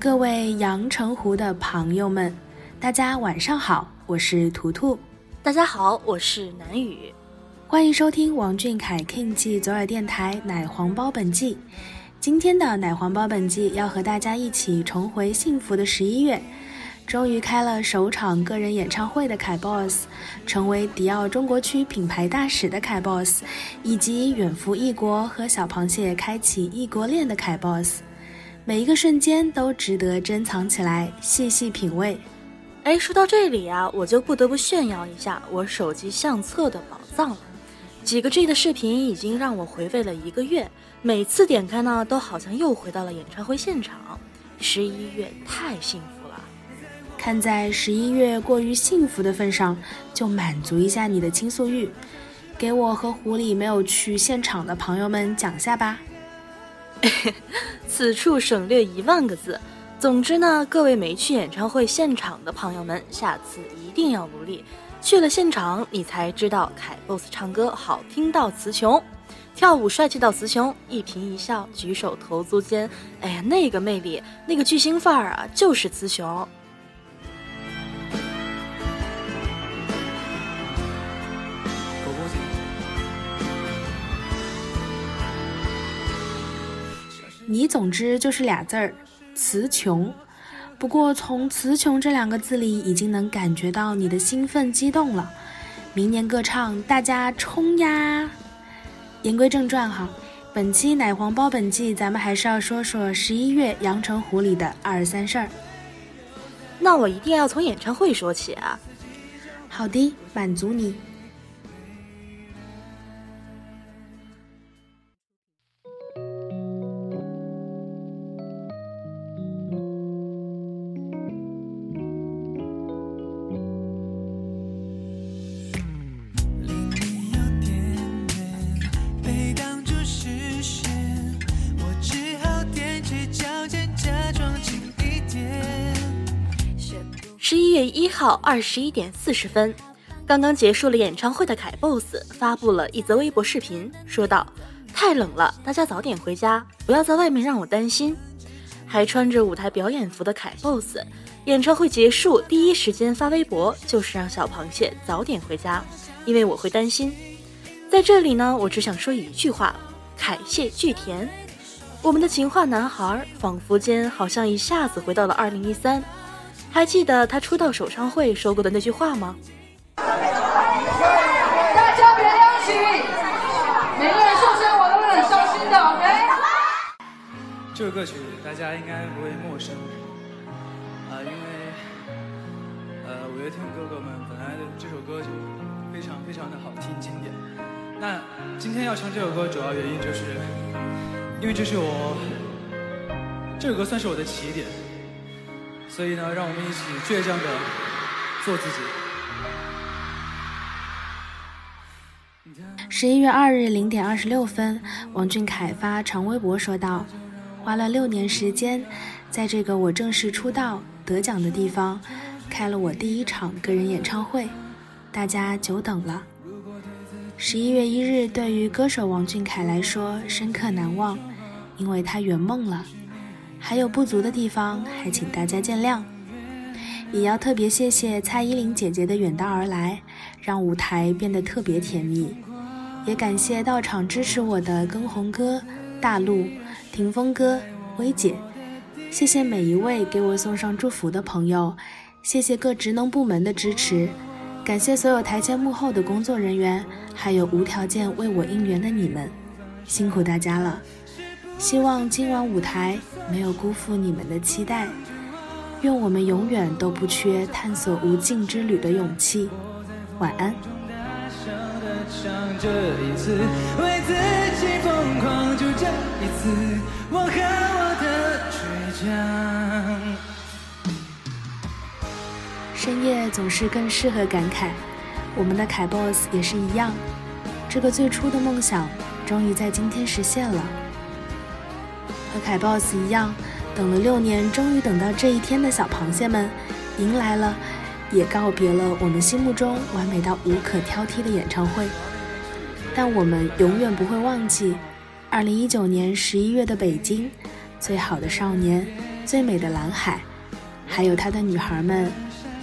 各位阳澄湖的朋友们，大家晚上好，我是图图。大家好，我是南雨。欢迎收听王俊凯 King 记左耳电台奶黄包本季。今天的奶黄包本季要和大家一起重回幸福的十一月。终于开了首场个人演唱会的凯 boss，成为迪奥中国区品牌大使的凯 boss，以及远赴异国和小螃蟹开启异国恋的凯 boss，每一个瞬间都值得珍藏起来，细细品味。哎，说到这里啊，我就不得不炫耀一下我手机相册的宝藏了。几个 G 的视频已经让我回味了一个月，每次点开呢，都好像又回到了演唱会现场。十一月太幸福了，看在十一月过于幸福的份上，就满足一下你的倾诉欲，给我和狐狸没有去现场的朋友们讲下吧。此处省略一万个字。总之呢，各位没去演唱会现场的朋友们，下次一定要努力。去了现场，你才知道凯 boss 唱歌好听到词穷，跳舞帅气到词穷，一颦一笑，举手投足间，哎呀，那个魅力，那个巨星范儿啊，就是词穷。你总之就是俩字儿，词穷。不过，从“词穷”这两个字里，已经能感觉到你的兴奋激动了。明年歌唱，大家冲呀！言归正传哈，本期奶黄包本季，咱们还是要说说十一月阳澄湖里的二三事儿。那我一定要从演唱会说起啊！好的，满足你。月一号二十一点四十分，刚刚结束了演唱会的凯 boss 发布了一则微博视频，说道：“太冷了，大家早点回家，不要在外面让我担心。”还穿着舞台表演服的凯 boss，演唱会结束第一时间发微博，就是让小螃蟹早点回家，因为我会担心。在这里呢，我只想说一句话：凯谢巨甜。我们的情话男孩，仿佛间好像一下子回到了二零一三。还记得他出道首唱会说过的那句话吗？大家别亮起，每个人受伤我都会很伤心的，OK？这首歌曲大家应该不会陌生，啊，因为呃五月天哥哥们本来的这首歌就非常非常的好听经典。那今天要唱这首歌主要原因就是，因为这是我这首歌算是我的起点。所以呢，让我们一起倔强的做自己。十一月二日零点二十六分，王俊凯发长微博说道：“花了六年时间，在这个我正式出道得奖的地方，开了我第一场个人演唱会，大家久等了。十一月一日，对于歌手王俊凯来说深刻难忘，因为他圆梦了。”还有不足的地方，还请大家见谅。也要特别谢谢蔡依林姐姐的远道而来，让舞台变得特别甜蜜。也感谢到场支持我的根红哥、大陆、霆锋哥、薇姐。谢谢每一位给我送上祝福的朋友，谢谢各职能部门的支持，感谢所有台前幕后的工作人员，还有无条件为我应援的你们，辛苦大家了。希望今晚舞台没有辜负你们的期待，愿我们永远都不缺探索无尽之旅的勇气。晚安。深夜总是更适合感慨，我们的凯 boss 也是一样。这个最初的梦想，终于在今天实现了。和凯 boss 一样，等了六年，终于等到这一天的小螃蟹们，迎来了，也告别了我们心目中完美到无可挑剔的演唱会。但我们永远不会忘记，二零一九年十一月的北京。最好的少年，最美的蓝海，还有他的女孩们，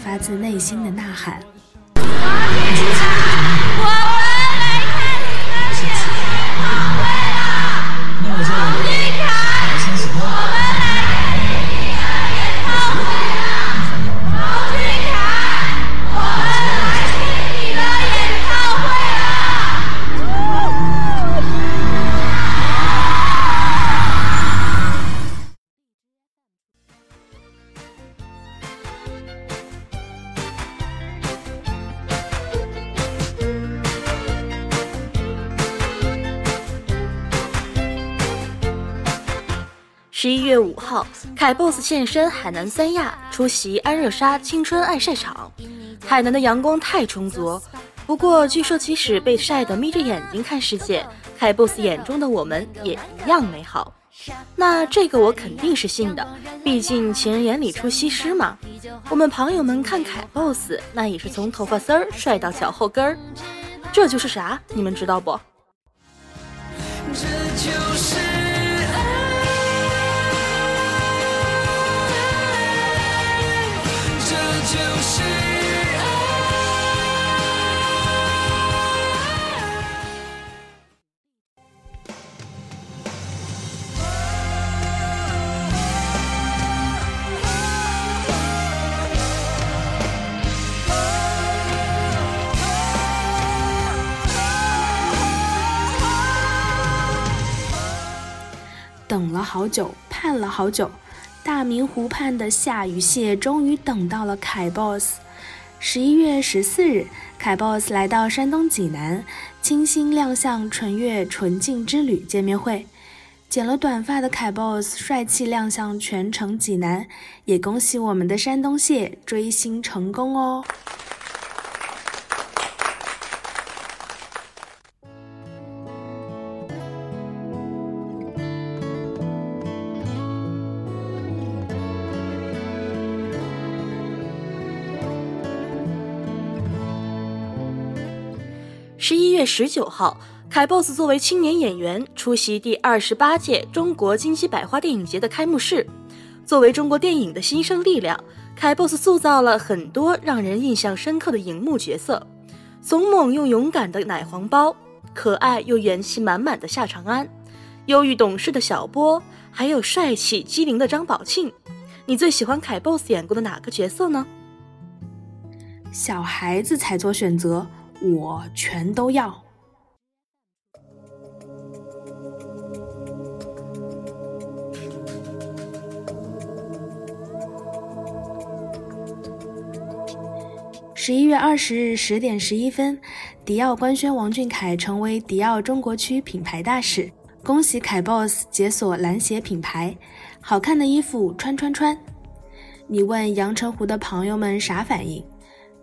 发自内心的呐喊。月五号，凯 boss 现身海南三亚，出席安热沙青春爱晒场。海南的阳光太充足，不过据说即使被晒得眯着眼睛看世界，凯 boss 眼中的我们也一样美好。那这个我肯定是信的，毕竟情人眼里出西施嘛。我们朋友们看凯 boss，那也是从头发丝儿帅到脚后跟儿，这就是啥？你们知道不？这就就是等了好久，盼了好久，大明湖畔的夏雨蟹终于等到了凯 boss。十一月十四日，凯 boss 来到山东济南，清新亮相纯悦纯净之旅见面会。剪了短发的凯 boss 帅气亮相全城济南，也恭喜我们的山东蟹追星成功哦！十一月十九号，凯 boss 作为青年演员出席第二十八届中国金鸡百花电影节的开幕式。作为中国电影的新生力量，凯 boss 塑造了很多让人印象深刻的荧幕角色：怂猛又勇敢的奶黄包，可爱又元气满满的夏长安，忧郁懂事的小波，还有帅气机灵的张宝庆。你最喜欢凯 boss 演过的哪个角色呢？小孩子才做选择。我全都要。十一月二十日十点十一分，迪奥官宣王俊凯成为迪奥中国区品牌大使，恭喜凯 boss 解锁蓝鞋品牌，好看的衣服穿穿穿。你问阳澄湖的朋友们啥反应？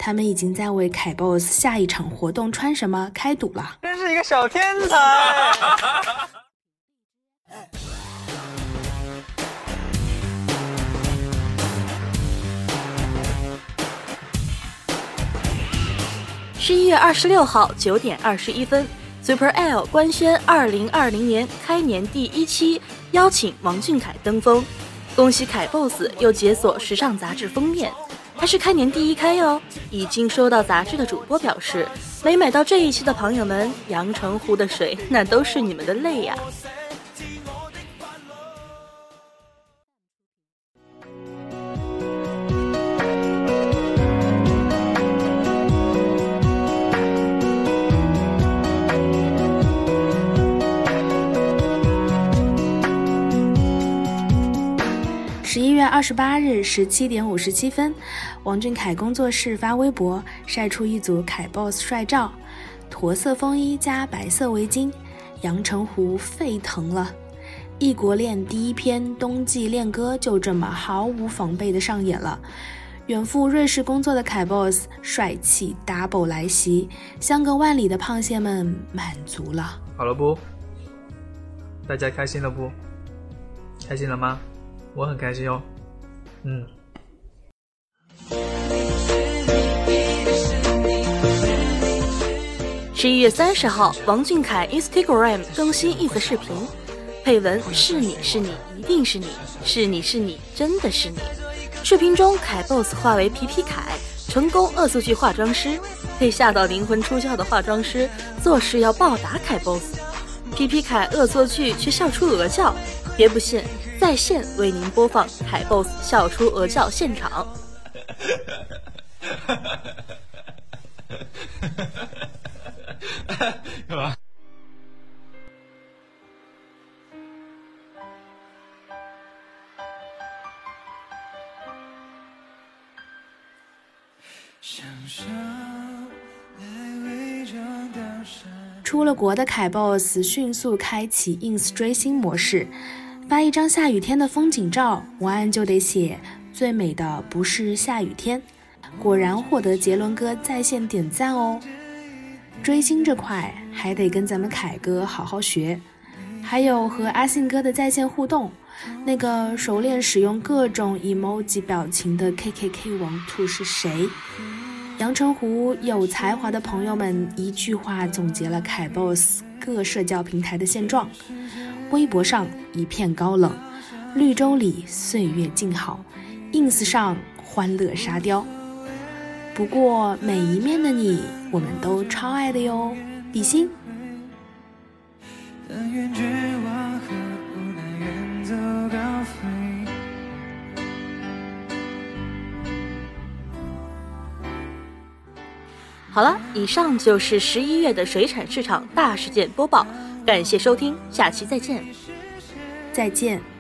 他们已经在为凯 boss 下一场活动穿什么开赌了。真是一个小天才！十一月二十六号九点二十一分，Super L 官宣二零二零年开年第一期，邀请王俊凯登峰，恭喜凯 boss 又解锁时尚杂志封面。还是开年第一开哟！已经收到杂志的主播表示，没买到这一期的朋友们，阳澄湖的水那都是你们的泪呀！二十八日十七点五十七分，王俊凯工作室发微博晒出一组凯 boss 帅照，驼色风衣加白色围巾，阳澄湖沸腾了。异国恋第一篇冬季恋歌就这么毫无防备的上演了。远赴瑞士工作的凯 boss 帅气 double 来袭，相隔万里的胖蟹们满足了。好了不？大家开心了不？开心了吗？我很开心哦，嗯。十一月三十号，王俊凯 Instagram 更新一则视频，配文是你是你一定是你是你是你真的是你。视频中，凯 boss 化为皮皮凯，成功恶作剧化妆师，被吓到灵魂出窍的化妆师做事要暴打凯 boss，皮皮凯恶作剧却笑出鹅叫，别不信。在线为您播放海 boss 笑出鹅叫现场。干嘛？出了国的凯 boss 迅速开启 ins 追星模式。发一张下雨天的风景照，文案就得写最美的不是下雨天。果然获得杰伦哥在线点赞哦。追星这块还得跟咱们凯哥好好学。还有和阿信哥的在线互动，那个熟练使用各种 emoji 表情的 KKK 王兔是谁？阳澄湖有才华的朋友们一句话总结了凯 boss 各社交平台的现状。微博上一片高冷，绿洲里岁月静好，ins 上欢乐沙雕。不过每一面的你，我们都超爱的哟，比心。好了，以上就是十一月的水产市场大事件播报。感谢收听，下期再见。再见。